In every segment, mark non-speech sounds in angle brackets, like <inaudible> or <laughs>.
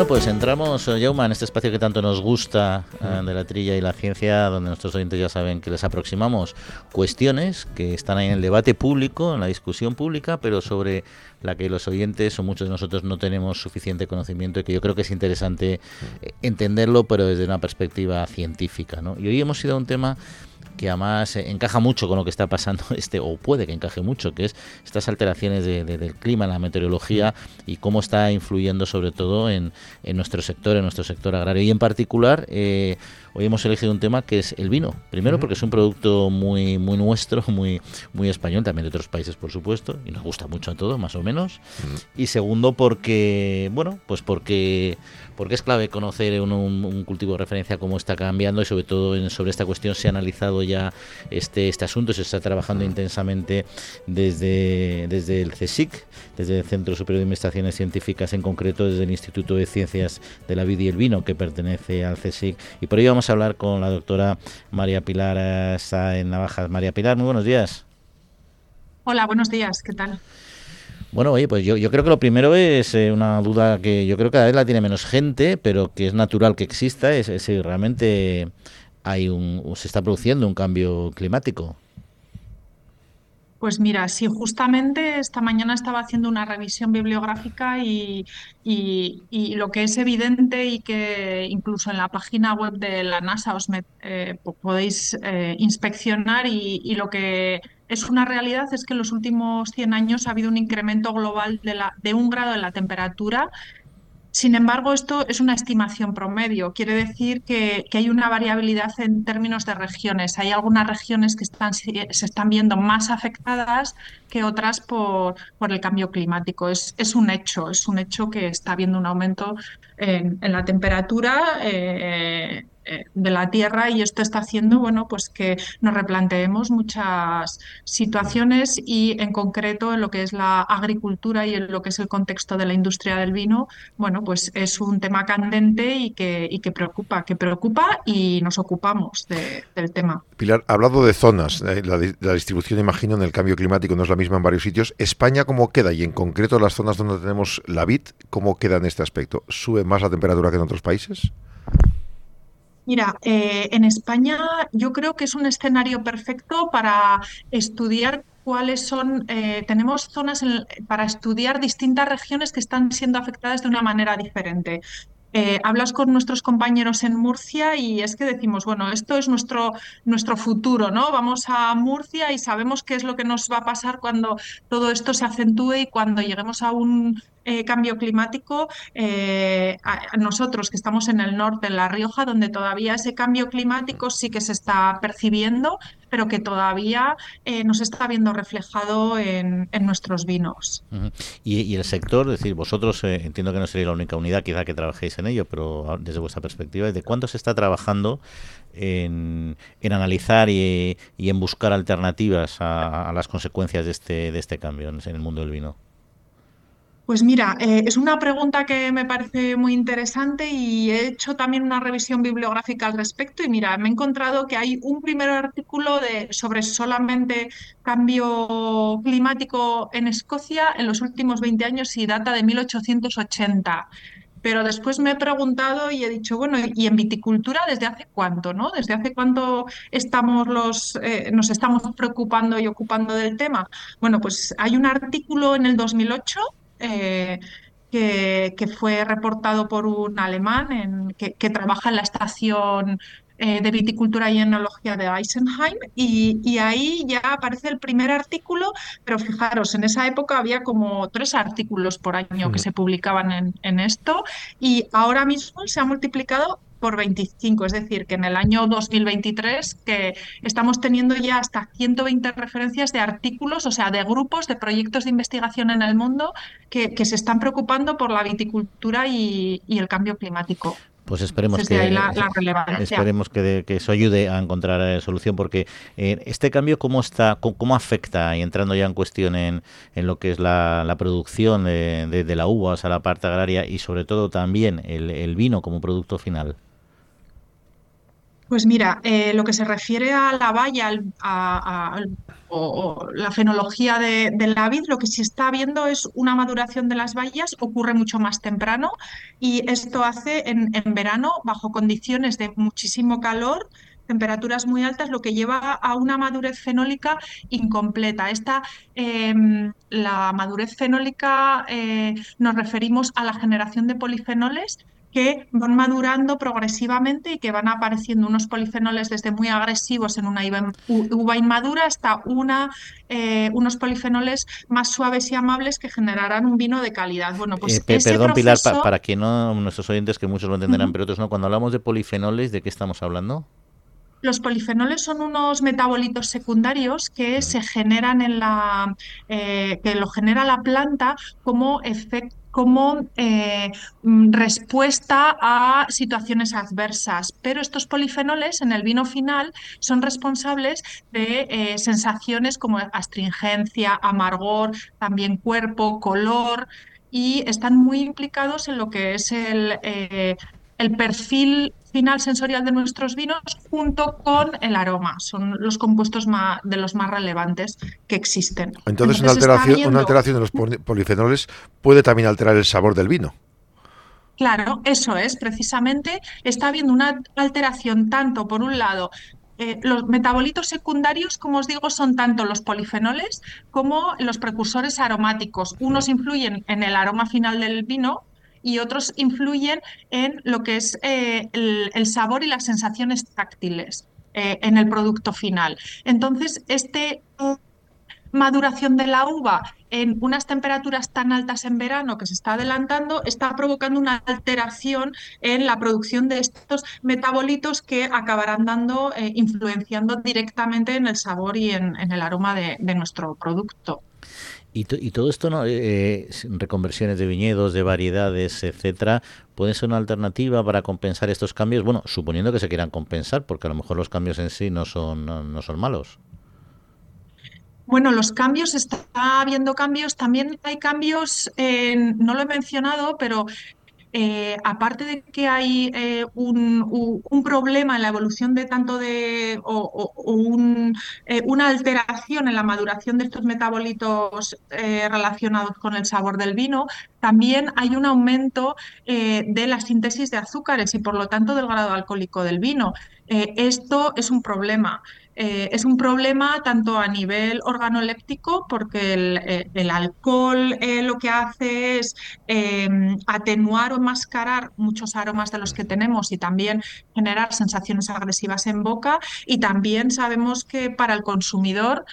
Bueno, pues entramos, Yauma, en este espacio que tanto nos gusta eh, de la trilla y la ciencia, donde nuestros oyentes ya saben que les aproximamos cuestiones que están ahí en el debate público, en la discusión pública, pero sobre la que los oyentes o muchos de nosotros no tenemos suficiente conocimiento y que yo creo que es interesante eh, entenderlo, pero desde una perspectiva científica. ¿no? Y hoy hemos ido a un tema que además eh, encaja mucho con lo que está pasando, <laughs> este o puede que encaje mucho, que es estas alteraciones del clima, en la meteorología y cómo está influyendo sobre todo en, nuestro sector, en nuestro sector agrario. Y en particular, eh, hoy hemos elegido un tema que es el vino. Primero porque es un producto muy, muy nuestro, <laughs> muy, muy español, también de otros países por supuesto, y nos gusta mucho a todos, más o menos. Y segundo porque, bueno, pues porque porque es clave conocer un, cultivo de referencia cómo está cambiando y sobre todo sobre esta cuestión se ha analizado ya este, este asunto, se está trabajando intensamente desde, desde el CSIC, desde el Centro Superior de Investigaciones Científicas, en concreto desde el Instituto de Ciencias de la Vid y el Vino, que pertenece al CSIC. Y por ello vamos a hablar con la doctora María Pilar Sáenz Navajas. María Pilar, muy buenos días. Hola, buenos días, ¿qué tal? Bueno, oye, pues yo, yo creo que lo primero es eh, una duda que yo creo que cada vez la tiene menos gente, pero que es natural que exista, es, si realmente hay un, se está produciendo un cambio climático. Pues mira, sí, justamente esta mañana estaba haciendo una revisión bibliográfica y, lo que es evidente y que incluso en la página web de la NASA os eh, podéis eh, inspeccionar y, lo que es una realidad es que en los últimos 100 años ha habido un incremento global de, la, de un grado en la temperatura sin embargo, esto es una estimación promedio. Quiere decir que, hay una variabilidad en términos de regiones. Hay algunas regiones que están, se están viendo más afectadas que otras por, el cambio climático. Es, un hecho, es un hecho que está habiendo un aumento en, la temperatura. Eh, de la Tierra y esto está haciendo bueno, pues que nos replanteemos muchas situaciones y en concreto en lo que es la agricultura y en lo que es el contexto de la industria del vino, bueno, pues es un tema candente y que, y que preocupa, que preocupa y nos ocupamos del tema. Pilar, ha hablado de zonas, eh, la, la, distribución imagino en el cambio climático no es la misma en varios sitios. ¿España cómo queda? Y en concreto las zonas donde tenemos la vid, ¿cómo queda en este aspecto? ¿Sube más la temperatura que en otros países? Mira, eh, en España yo creo que es un escenario perfecto para estudiar cuáles son, eh, tenemos zonas para estudiar distintas regiones que están siendo afectadas de una manera diferente. Eh, hablas con nuestros compañeros en Murcia y es que decimos, bueno, esto es nuestro, nuestro futuro, ¿no? Vamos a Murcia y sabemos qué es lo que nos va a pasar cuando todo esto se acentúe y cuando lleguemos a un eh, cambio climático, eh, nosotros que estamos en el norte, en La Rioja, donde todavía ese cambio climático sí que se está percibiendo, pero que todavía eh, nos está viendo reflejado en, nuestros vinos. ¿Y, el sector, es decir, vosotros entiendo que no seréis la única unidad quizá que trabajéis en ello, pero desde vuestra perspectiva, ¿de cuánto se está trabajando en, analizar y, en buscar alternativas a, a, las consecuencias de este, de este cambio en el mundo del vino? Pues mira, eh, es una pregunta que me parece muy interesante y he hecho también una revisión bibliográfica al respecto y mira, me he encontrado que hay un primer artículo de, sobre solamente cambio climático en Escocia en los últimos 20 años y data de 1880. Pero después me he preguntado y he dicho, bueno, ¿y en viticultura desde hace cuánto? ¿no? ¿Desde hace cuánto estamos los, eh, nos estamos preocupando y ocupando del tema? Bueno, pues hay un artículo en el 2008 eh, que, fue reportado por un alemán que, trabaja en la estación eh, de viticultura y enología de Eisenheim y, ahí ya aparece el primer artículo, pero fijaros, en esa época había como tres artículos por año que se publicaban en, en esto y ahora mismo se ha multiplicado por 25, es decir, que en el año 2023 que estamos teniendo ya hasta 120 referencias de artículos, o sea, de grupos, de proyectos de investigación en el mundo que, se están preocupando por la viticultura y, el cambio climático. Pues esperemos que, esperemos que, eso ayude a encontrar eh, solución, porque eh, este cambio cómo está, cómo, afecta, y entrando ya en cuestión en, en lo que es la, producción de, la uva, o sea, la parte agraria, y sobre todo también el vino como producto final. Pues mira, eh, lo que se refiere a la valla, o, la fenología de, la vid, lo que se está viendo es una maduración de las bayas, ocurre mucho más temprano y esto hace en, verano, bajo condiciones de muchísimo calor, temperaturas muy altas, lo que lleva a una madurez fenólica incompleta. Esta, em, la madurez fenólica eh, nos referimos a la generación de polifenoles que van madurando progresivamente y que van apareciendo unos polifenoles desde muy agresivos en una uva inmadura hasta una, eh, unos polifenoles más suaves y amables que generarán un vino de calidad. Bueno, pues eh, perdón, Pilar, para que no, nuestros oyentes que muchos lo entenderán, pero otros no, cuando hablamos de polifenoles, ¿de qué estamos hablando? Los polifenoles son unos metabolitos secundarios que se generan en la eh, que lo genera la planta como efecto como eh, mm, respuesta a situaciones adversas. Pero estos polifenoles en el vino final son responsables de eh, sensaciones como astringencia, amargor, también cuerpo, color y están muy implicados en lo que es el, eh, el perfil final sensorial de nuestros vinos junto con el aroma. Son los compuestos más, de los más relevantes que existen. Entonces, una, alteración, una alteración de los polifenoles puede también alterar el sabor del vino. Claro, eso es, precisamente está habiendo una alteración tanto, por un lado, eh, los metabolitos secundarios, como os digo, son tanto los polifenoles como los precursores aromáticos. Unos influyen en el aroma final del vino, y otros influyen en lo que es eh, el, sabor y las sensaciones táctiles eh, en el producto final. Entonces, este maduración de la uva en unas temperaturas tan altas en verano que se está adelantando está provocando una alteración en la producción de estos metabolitos que acabarán dando, eh, influenciando directamente en el sabor y en, el aroma de nuestro producto. Y, todo esto, ¿no? Eh, eh, reconversiones de viñedos, de variedades, etcétera, puede ser una alternativa para compensar estos cambios. Bueno, suponiendo que se quieran compensar, porque a lo mejor los cambios en sí no son, no, son malos. Bueno, los cambios, está habiendo cambios, también hay cambios, no lo he mencionado, pero eh, aparte de que hay eh, un, problema en la evolución de tanto de o, eh, una alteración en la maduración de estos metabolitos relacionados con el sabor del vino, también hay un aumento de la síntesis de azúcares y por lo tanto del grado alcohólico del vino. esto es un problema. Eh, es un problema tanto a nivel organoléptico, porque el, eh, alcohol eh, lo que hace es em, atenuar o enmascarar muchos aromas de los que tenemos y también generar sensaciones agresivas en boca. Y también sabemos que para el consumidor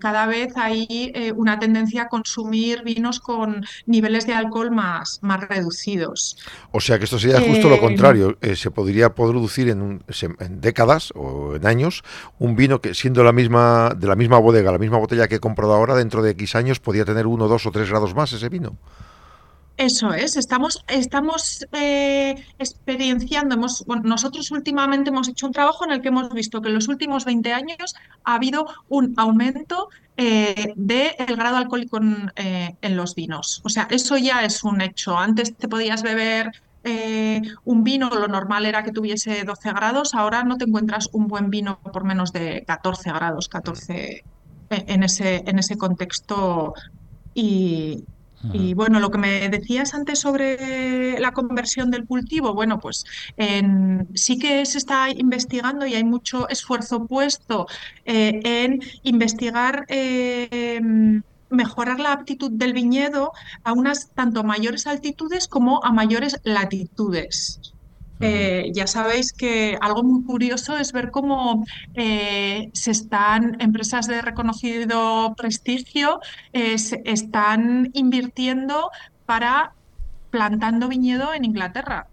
cada vez hay una tendencia a consumir vinos con niveles de alcohol más, más reducidos. O sea que esto sería justo lo contrario. se podría producir en, en décadas o en años un vino que siendo la misma de la misma bodega, la misma botella que he comprado ahora, dentro de X años podría tener uno, dos o tres grados más ese vino. Eso es, estamos, estamos eh, experienciando, hemos, nosotros últimamente hemos hecho un trabajo en el que hemos visto que en los últimos 20 años ha habido un aumento eh, del grado alcohólico en, eh, en, los vinos. O sea, eso ya es un hecho. Antes te podías beber eh, un vino, lo normal era que tuviese 12 grados, ahora no te encuentras un buen vino por menos de 14 grados, 14 eh, en ese, en ese contexto. Y, bueno, lo que me decías antes sobre la conversión del cultivo, bueno, pues sí que se está investigando y hay mucho esfuerzo puesto eh, en investigar mejorar la aptitud del viñedo a unas tanto mayores altitudes como a mayores latitudes. Eh, ya sabéis que algo muy curioso es ver cómo eh, se están empresas de reconocido prestigio eh, se están invirtiendo para plantando viñedo en Inglaterra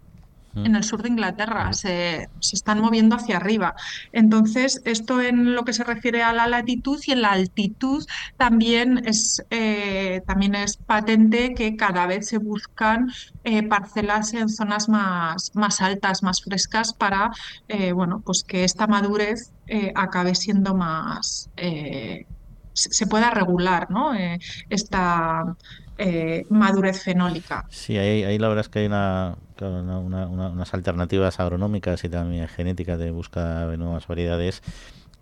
en el sur de Inglaterra, se, están moviendo hacia arriba. Entonces, esto en lo que se refiere a la latitud y en la altitud también es, eh, también es patente que cada vez se buscan eh, parcelas en zonas más, más altas, más frescas, para eh, bueno, pues que esta madurez acabe siendo más se pueda regular ¿no? esta, eh, madurez fenólica. Sí, ahí, la verdad es que hay una, unas alternativas agronómicas y también genéticas de búsqueda de nuevas variedades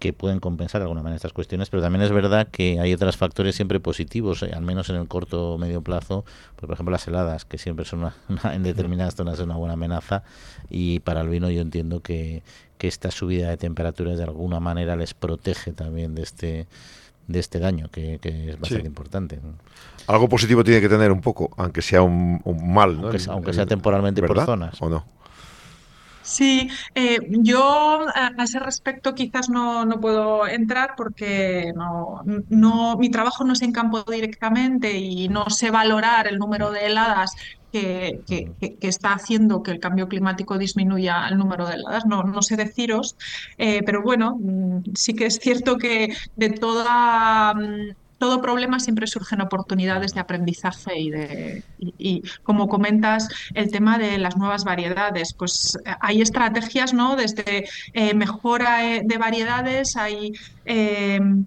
que pueden compensar de alguna manera estas cuestiones, pero también es verdad que hay otros factores siempre positivos, eh, al menos en el corto o medio plazo, pues, por ejemplo las heladas, que siempre son una, en determinadas zonas una buena amenaza, y para el vino yo entiendo que, que esta subida de temperaturas de alguna manera les protege también de este de este daño, que, es bastante importante. Algo positivo tiene que tener un poco, aunque sea un, mal, ¿no? Aunque, sea temporalmente por zonas. ¿O no? Sí, eh, yo a ese respecto quizás no, no, puedo entrar porque no, no, mi trabajo no es en campo directamente y no sé valorar el número de heladas que, que, está haciendo que el cambio climático disminuya el número de heladas. No, no sé deciros, eh, pero bueno, mm, sí que es cierto que de toda mm, todo problema siempre surgen oportunidades de aprendizaje y de y, como comentas el tema de las nuevas variedades pues eh, hay estrategias no desde eh, mejora eh, de variedades hay em,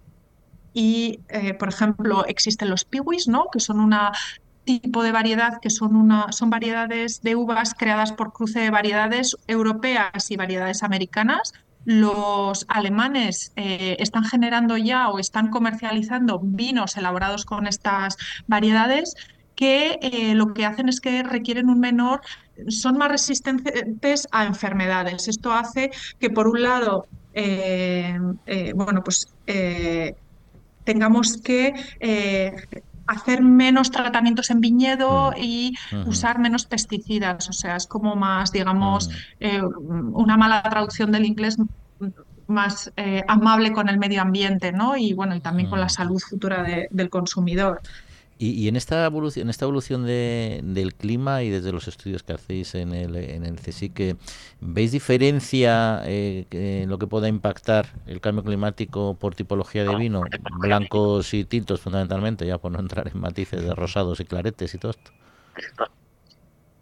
y por ejemplo existen los piwis no que son una tipo de variedad que son una son variedades de uvas creadas por cruce de variedades europeas y variedades americanas los alemanes eh, están generando ya o están comercializando vinos elaborados con estas variedades que eh, lo que hacen es que requieren un menor, son más resistentes a enfermedades. Esto hace que, por un lado, eh, bueno, pues tengamos que hacer menos tratamientos en viñedo mm. y usar menos pesticidas. O sea, es como más, digamos, mm. eh, una mala traducción del inglés más eh, amable con el medio ambiente, ¿no? Y bueno, y también con la mm. salud futura del consumidor. Y, en esta evolución, en esta evolución del clima y desde los estudios que hacéis en el, en el CSIC, ¿veis diferencia eh, en lo que pueda impactar el cambio climático por tipología de vino? Blancos y tintos fundamentalmente, ya por no entrar en matices de rosados y claretes y todo esto.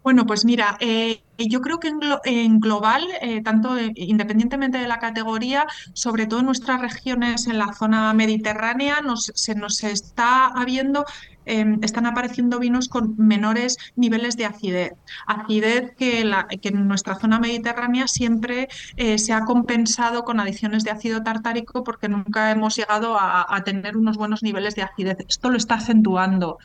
Bueno, pues mira, eh, yo creo que en, global, eh, tanto independientemente de la categoría, sobre todo en nuestras regiones en la zona mediterránea, se nos está habiendo Em, están apareciendo vinos con menores niveles de acidez. Acidez que, en nuestra zona mediterránea siempre eh, se ha compensado con adiciones de ácido tartárico porque nunca hemos llegado a, a tener unos buenos niveles de acidez. Esto lo está acentuando.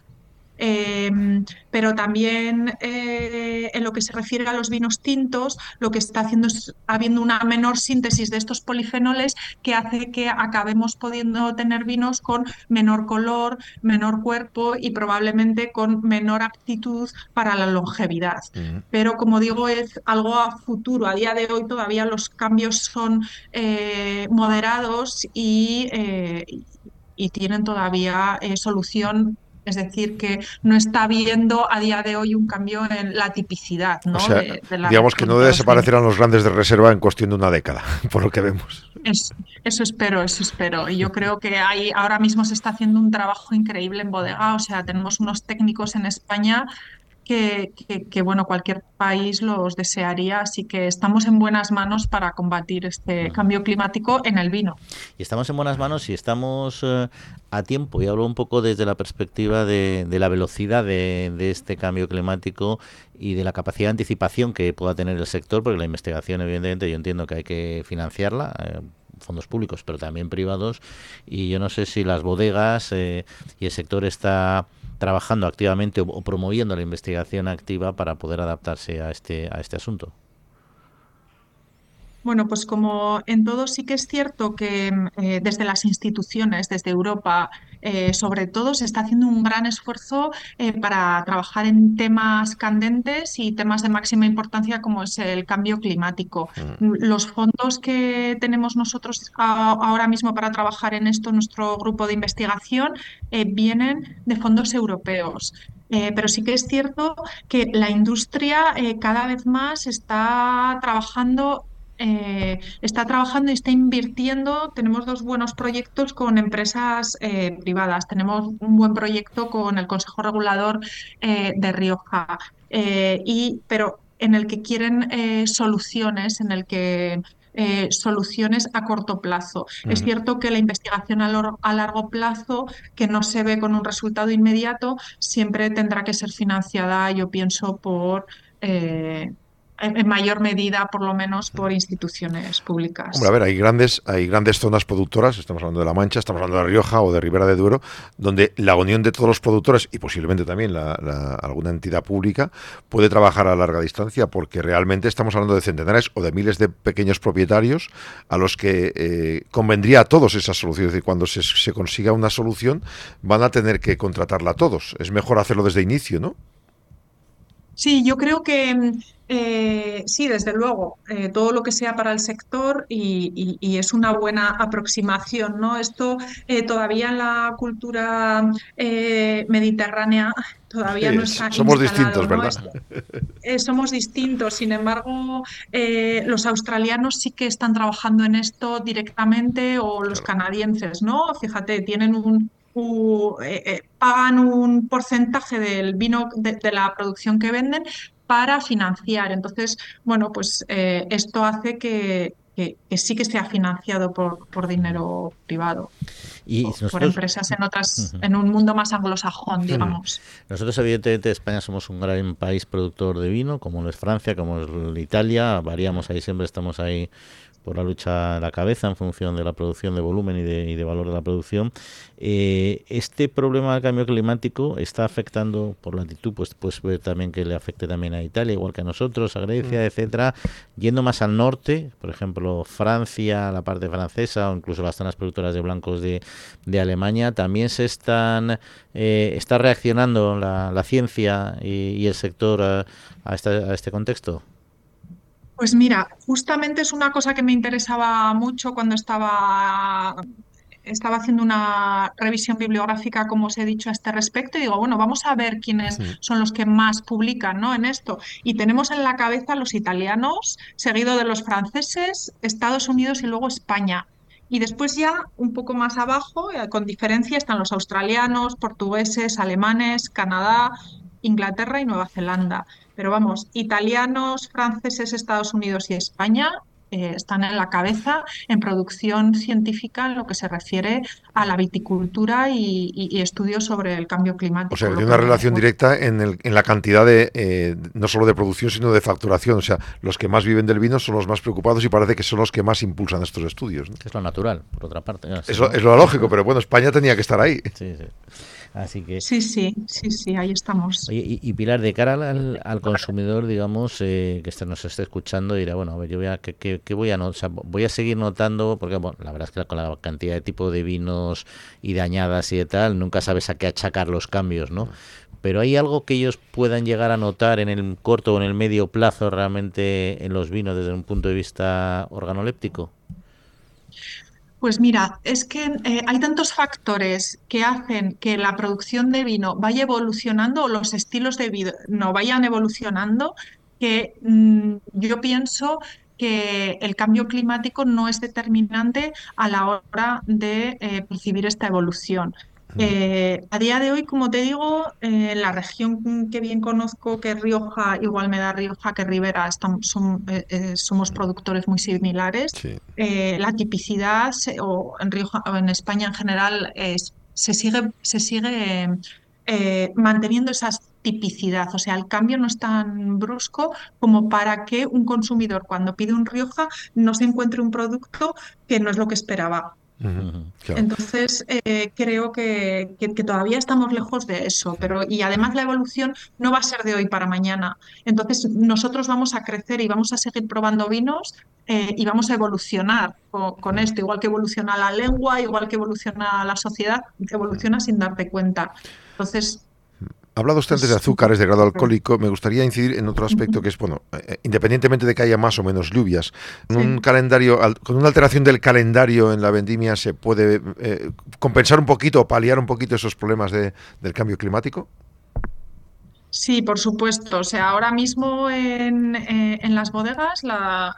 Em, pero también eh, en lo que se refiere a los vinos tintos, lo que está haciendo es habiendo una menor síntesis de estos polifenoles que hace que acabemos pudiendo tener vinos con menor color, menor cuerpo y probablemente con menor aptitud para la longevidad. Pero como digo, es algo a futuro. A día de hoy todavía los cambios son eh, moderados y, eh, y tienen todavía solución es decir, que no está habiendo a día de hoy un cambio en la tipicidad. ¿no? digamos que no desaparecerán los grandes de reserva en cuestión de una década, <laughs> por lo que vemos. eso espero, eso espero. Y yo creo que hay, ahora mismo se está haciendo un trabajo increíble en bodega. O sea, tenemos unos técnicos en España que, bueno, cualquier país los desearía, así que estamos en buenas manos para combatir este cambio climático en el vino. Y estamos en buenas manos y estamos eh, a tiempo, y hablo un poco desde la perspectiva de, la velocidad de, este cambio climático y de la capacidad de anticipación que pueda tener el sector, porque la investigación, evidentemente, yo entiendo que hay que financiarla. Eh, fondos públicos, pero también privados, y yo no sé si las bodegas eh, y el sector está trabajando activamente o, promoviendo la investigación activa para poder adaptarse a este, a este asunto. Bueno, pues como en todo sí que es cierto que eh, desde las instituciones, desde Europa, eh, sobre todo se está haciendo un gran esfuerzo eh, para trabajar en temas candentes y temas de máxima importancia como es el cambio climático. Mm. Los fondos que tenemos nosotros ahora mismo para trabajar en esto, nuestro grupo de investigación, vienen de fondos europeos. pero sí que es cierto que la industria cada vez más está trabajando eh, está trabajando y está invirtiendo. Tenemos dos buenos proyectos con empresas eh, privadas. Tenemos un buen proyecto con el Consejo Regulador eh, de Rioja, y, pero en el que quieren soluciones, en el que soluciones a corto plazo. Es cierto que la investigación a, largo plazo, que no se ve con un resultado inmediato, siempre tendrá que ser financiada, yo pienso, por en mayor medida, por lo menos, por instituciones públicas. Hombre, a ver, hay grandes, hay grandes zonas productoras, estamos hablando de La Mancha, estamos hablando de La Rioja o de Ribera de Duero, donde la unión de todos los productores y posiblemente también la, alguna entidad pública puede trabajar a larga distancia, porque realmente estamos hablando de centenares o de miles de pequeños propietarios a los que eh, convendría a todos esa solución. Es decir, cuando se, se consiga una solución, van a tener que contratarla a todos. Es mejor hacerlo desde inicio, ¿no? Sí, yo creo que mm, eh, sí, desde luego, eh, todo lo que sea para el sector y, es una buena aproximación, ¿no? Esto eh, todavía en la cultura mediterránea todavía no está Somos distintos, ¿verdad? somos distintos, sin embargo, los australianos sí que están trabajando en esto directamente o los canadienses, ¿no? Fíjate, tienen un, eh, eh, pagan un porcentaje del vino de, la producción que venden para financiar. Entonces, bueno, pues eh, esto hace que, sí que sea financiado por, dinero privado. Y por empresas en otras, en un mundo más anglosajón, digamos. Nosotros, evidentemente, España somos un gran país productor de vino, como lo es Francia, como es Italia, variamos ahí, siempre estamos ahí por la lucha a la cabeza en función de la producción de volumen y de, valor de la producción. Eh, este problema del cambio climático está afectando por la latitud, pues puedes ver también que le afecte también a Italia, igual que a nosotros, a Grecia, mm. etcétera. Yendo más al norte, por ejemplo, Francia, la parte francesa o incluso las zonas productoras de blancos de, Alemania, también se están eh, está reaccionando la, ciencia y, el sector a, a este contexto. Pues mira, justamente es una cosa que me interesaba mucho cuando estaba, estaba haciendo una revisión bibliográfica, como os he dicho, a este respecto, y digo, bueno, vamos a ver quiénes son los que más publican ¿no? en esto. Y tenemos en la cabeza los italianos, seguido de los franceses, Estados Unidos y luego España. Y después ya un poco más abajo, eh, con diferencia, están los australianos, portugueses, alemanes, Canadá, Inglaterra y Nueva Zelanda. Pero vamos, italianos, franceses, Estados Unidos y España eh, están en la cabeza en producción científica en lo que se refiere a la viticultura y, estudios sobre el cambio climático. O sea, hay una relación directa en, la cantidad de, eh, no solo de producción, sino de facturación. O sea, los que más viven del vino son los más preocupados y parece que son los que más impulsan estos estudios. Es lo natural, por otra parte. Es, lo, es lo lógico, pero bueno, España tenía que estar ahí. Sí, sí. Así que... Sí, sí, sí, sí, ahí estamos. y, Pilar, de cara al, consumidor, digamos, eh, que nos esté escuchando, dirá, bueno, a ver, yo voy a, ¿qué, voy a notar? voy a seguir notando, porque bueno, la verdad es que con la cantidad de tipo de vinos y de añadas y de tal, nunca sabes a qué achacar los cambios, ¿no? Pero hay algo que ellos puedan llegar a notar en el corto o en el medio plazo realmente en los vinos desde un punto de vista organoléptico. Pues mira, es que eh, hay tantos factores que hacen que la producción de vino vaya evolucionando o los estilos de vino vayan evolucionando que mm, yo pienso que el cambio climático no es determinante a la hora de eh, percibir esta evolución. Eh, a día de hoy, como te digo, eh, la región que bien conozco, que es Rioja, igual me da Rioja que Rivera, eh, somos productores muy similares. la tipicidad, o en Rioja o en España en general, se sigue, se sigue manteniendo esa tipicidad. O sea, el cambio no es tan brusco como para que un consumidor cuando pide un Rioja no se encuentre un producto que no es lo que esperaba. Entonces, eh, creo que, todavía estamos lejos de eso, pero y además la evolución no va a ser de hoy para mañana. Entonces, nosotros vamos a crecer y vamos a seguir probando vinos eh, y vamos a evolucionar con, esto, igual que evoluciona la lengua, igual que evoluciona la sociedad, evoluciona sin darte cuenta. Entonces, hablado usted antes de azúcares de grado alcohólico, me gustaría incidir en otro aspecto que es, bueno, eh, independientemente de que haya más o menos lluvias, con un calendario, con una alteración del calendario en la vendimia se puede eh, compensar un poquito o paliar un poquito esos problemas del cambio climático. Sí, por supuesto. O sea, ahora mismo en, eh, las bodegas la,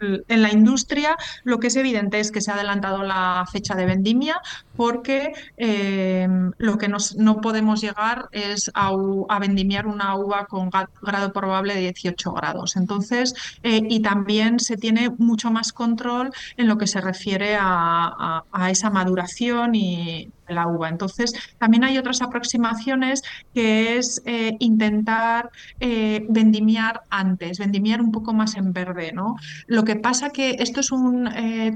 en la industria lo que es evidente es que se ha adelantado la fecha de vendimia porque eh, lo que no podemos llegar es a, vendimiar una uva con grado probable de 18 grados. Entonces, eh, y también se tiene mucho más control en lo que se refiere a, esa maduración y la uva. Entonces, también hay otras aproximaciones que es eh, intentar vendimiar antes, vendimiar un poco más en verde. ¿no? Lo que pasa que esto es un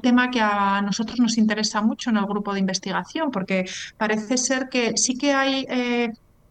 tema que a nosotros nos interesa mucho en el grupo de investigación, porque parece ser que sí que hay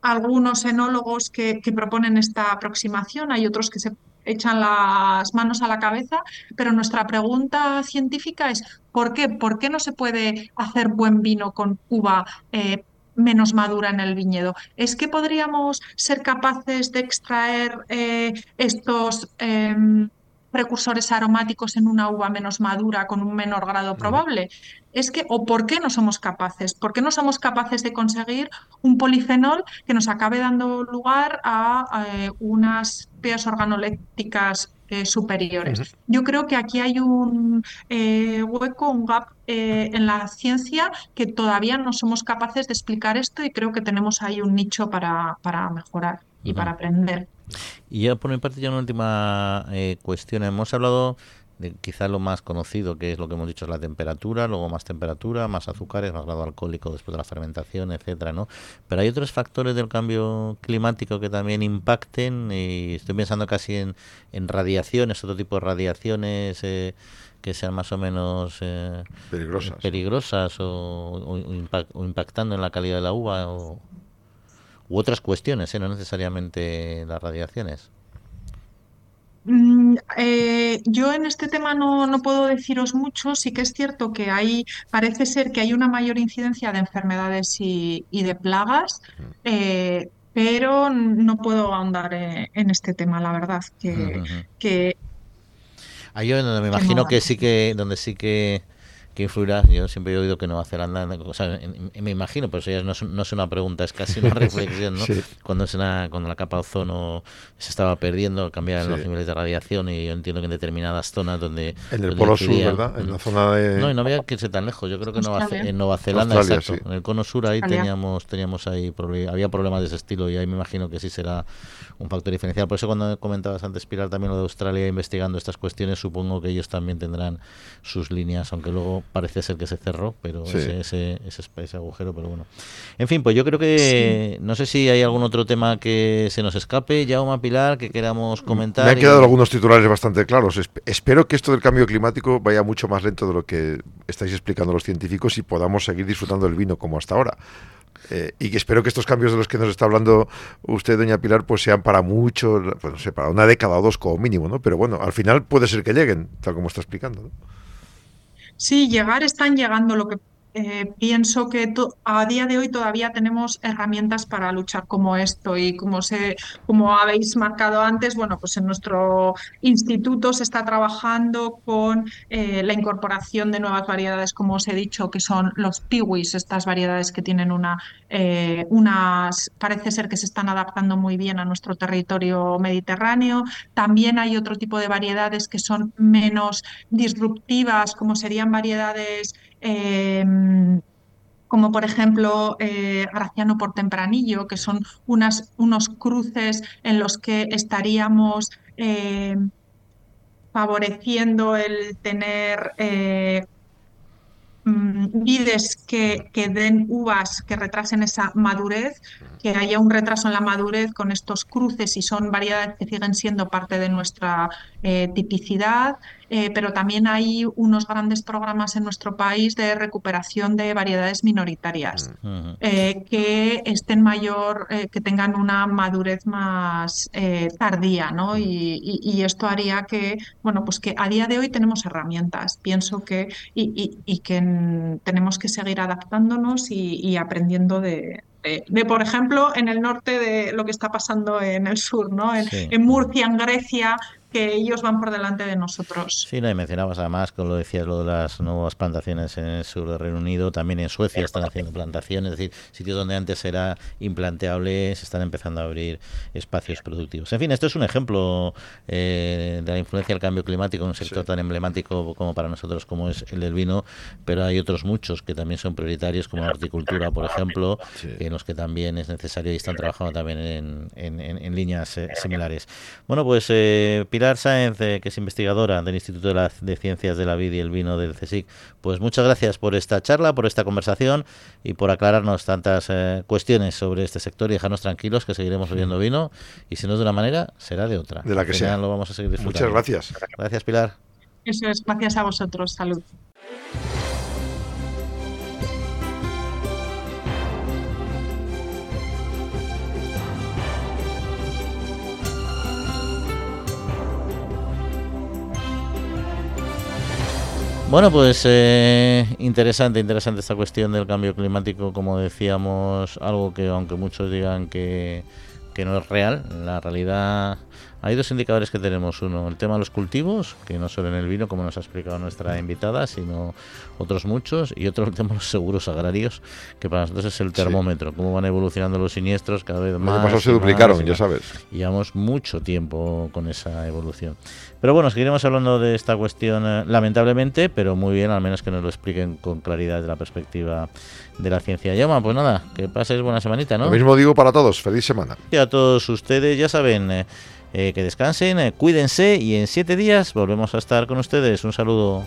algunos enólogos que, que, proponen esta aproximación, hay otros que se echan las manos a la cabeza, pero nuestra pregunta científica es ¿por qué? ¿Por qué no se puede hacer buen vino con uva eh, menos madura en el viñedo? ¿Es que podríamos ser capaces de extraer eh, estos em, precursores aromáticos en una uva menos madura con un menor grado probable? Es que, ¿o por qué no somos capaces? ¿Por qué no somos capaces de conseguir un polifenol que nos acabe dando lugar a, eh, unas pH organolépticas eh, superiores. Yo creo que aquí hay un eh, hueco, un gap en la ciencia que todavía no somos capaces de explicar esto y creo que tenemos ahí un nicho para, para mejorar y para aprender. Y ya por mi parte, ya una última eh, cuestión. Hemos hablado de quizá lo más conocido, que es lo que hemos dicho, es la temperatura, luego más temperatura, más azúcares, más grado alcohólico después de la fermentación, etcétera, ¿no? Pero hay otros factores del cambio climático que también impacten, y estoy pensando casi en, en radiaciones, otro tipo de radiaciones eh, que sean más o menos eh, peligrosas, peligrosas o, o, impactando en la calidad de la uva o, u otras cuestiones, ¿eh? no necesariamente las radiaciones. Mm, eh, yo en este tema no, no, puedo deciros mucho. Sí que es cierto que hay, parece ser que hay una mayor incidencia de enfermedades y, de plagas, eh, pero no puedo ahondar en este tema, la verdad. Que, que Ahí yo me imagino que sí que, donde sí que ¿Qué influirá? Yo siempre he oído que Nueva Zelanda, o sea, me imagino, pero eso ya no es, una pregunta, es casi una <laughs> reflexión, ¿no? Cuando, es una, cuando la capa de ozono se estaba perdiendo, cambiaban los niveles de radiación y yo entiendo que en determinadas zonas donde... En el Polo Sur, ¿verdad? En la zona de... No, y no había que irse tan lejos, yo creo que en Nueva Zelanda, exacto, en el cono sur ahí teníamos, teníamos ahí, había problemas de ese estilo y ahí me imagino que sí será un factor diferencial. Por eso cuando comentabas antes, Pilar, también lo de Australia investigando estas cuestiones, supongo que ellos también tendrán sus líneas, aunque luego parece ser que se cerró, pero ese, ese, ese, agujero, pero bueno. En fin, pues yo creo que no sé si hay algún otro tema que se nos escape, Jaume Pilar, que queramos comentar. Me han quedado algunos titulares bastante claros. espero que esto del cambio climático vaya mucho más lento de lo que estáis explicando los científicos y podamos seguir disfrutando del vino como hasta ahora. Eh, y que espero que estos cambios de los que nos está hablando usted, doña Pilar, pues sean para mucho, pues no sé, para una década o dos como mínimo, ¿no? Pero bueno, al final puede ser que lleguen, tal como está explicando. ¿no? Sí, llegar están llegando. Lo que eh, pienso que a día de hoy todavía tenemos herramientas para luchar como esto y como, se, como habéis marcado antes, bueno, pues en nuestro instituto se está trabajando con eh, la incorporación de nuevas variedades, como os he dicho, que son los piwis, estas variedades que tienen una, eh, unas, parece ser que se están adaptando muy bien a nuestro territorio mediterráneo. También hay otro tipo de variedades que son menos disruptivas, como serían variedades Em, como por ejemplo eh, Graciano por Tempranillo, que son unas, unos cruces en los que estaríamos em, favoreciendo el tener eh, mm, vides que, que, den uvas que retrasen esa madurez, que haya un retraso en la madurez con estos cruces y son variedades que siguen siendo parte de nuestra eh, tipicidad. Eh, pero también hay unos grandes programas en nuestro país de recuperación de variedades minoritarias mm. eh, que estén mayor, que tengan una madurez más tardía, ¿no? Mm. Y, esto haría que, bueno, pues que a día de hoy tenemos herramientas, pienso que, y, que tenemos que seguir adaptándonos y, aprendiendo de, de, por ejemplo, en el norte de lo que está pasando en el sur, ¿no? En, en Murcia, en Grecia, que ellos van por delante de nosotros. Sí, no, y mencionabas además, como lo decías, lo de las nuevas plantaciones en el sur del Reino Unido, también en Suecia están haciendo plantaciones, es decir, sitios donde antes era implanteable, se están empezando a abrir espacios productivos. En fin, esto es un ejemplo eh, de la influencia del cambio climático en un sector tan emblemático como para nosotros como es el del vino, pero hay otros muchos que también son prioritarios, como la horticultura, por ejemplo, en los que también es necesario y están trabajando también en, en, líneas eh, similares. Bueno, pues eh, Pilar Sáenz, eh, que es investigadora del Instituto de, Ciencias de la Vid y el Vino del CSIC, pues muchas gracias por esta charla, por esta conversación y por aclararnos tantas eh, cuestiones sobre este sector y dejarnos tranquilos que seguiremos bebiendo vino y si no es de una manera, será de otra. De la que sea. Lo vamos a seguir Muchas gracias. Gracias, Pilar. Eso es, gracias a vosotros. Salud. Bueno, pues eh, interesante, interesante esta cuestión del cambio climático, como decíamos, algo que aunque muchos digan que, que no es real, la realidad hay dos indicadores que tenemos. Uno, el tema de los cultivos, que no solo en el vino, como nos ha explicado nuestra invitada, sino otros muchos. Y otro, el tema de los seguros agrarios, que para nosotros es el termómetro. Cómo van evolucionando los siniestros cada vez más. Los se duplicaron, ya sabes. Llevamos mucho tiempo con esa evolución. Pero bueno, seguiremos hablando de esta cuestión, eh, lamentablemente, pero muy bien, al menos que nos lo expliquen con claridad de la perspectiva de la ciencia. Llama, pues nada, que pases buena semanita, ¿no? Lo mismo digo para todos, feliz semana. Y a todos ustedes, ya saben. Eh, eh, que descansen, eh, cuídense y en siete días volvemos a estar con ustedes. Un saludo.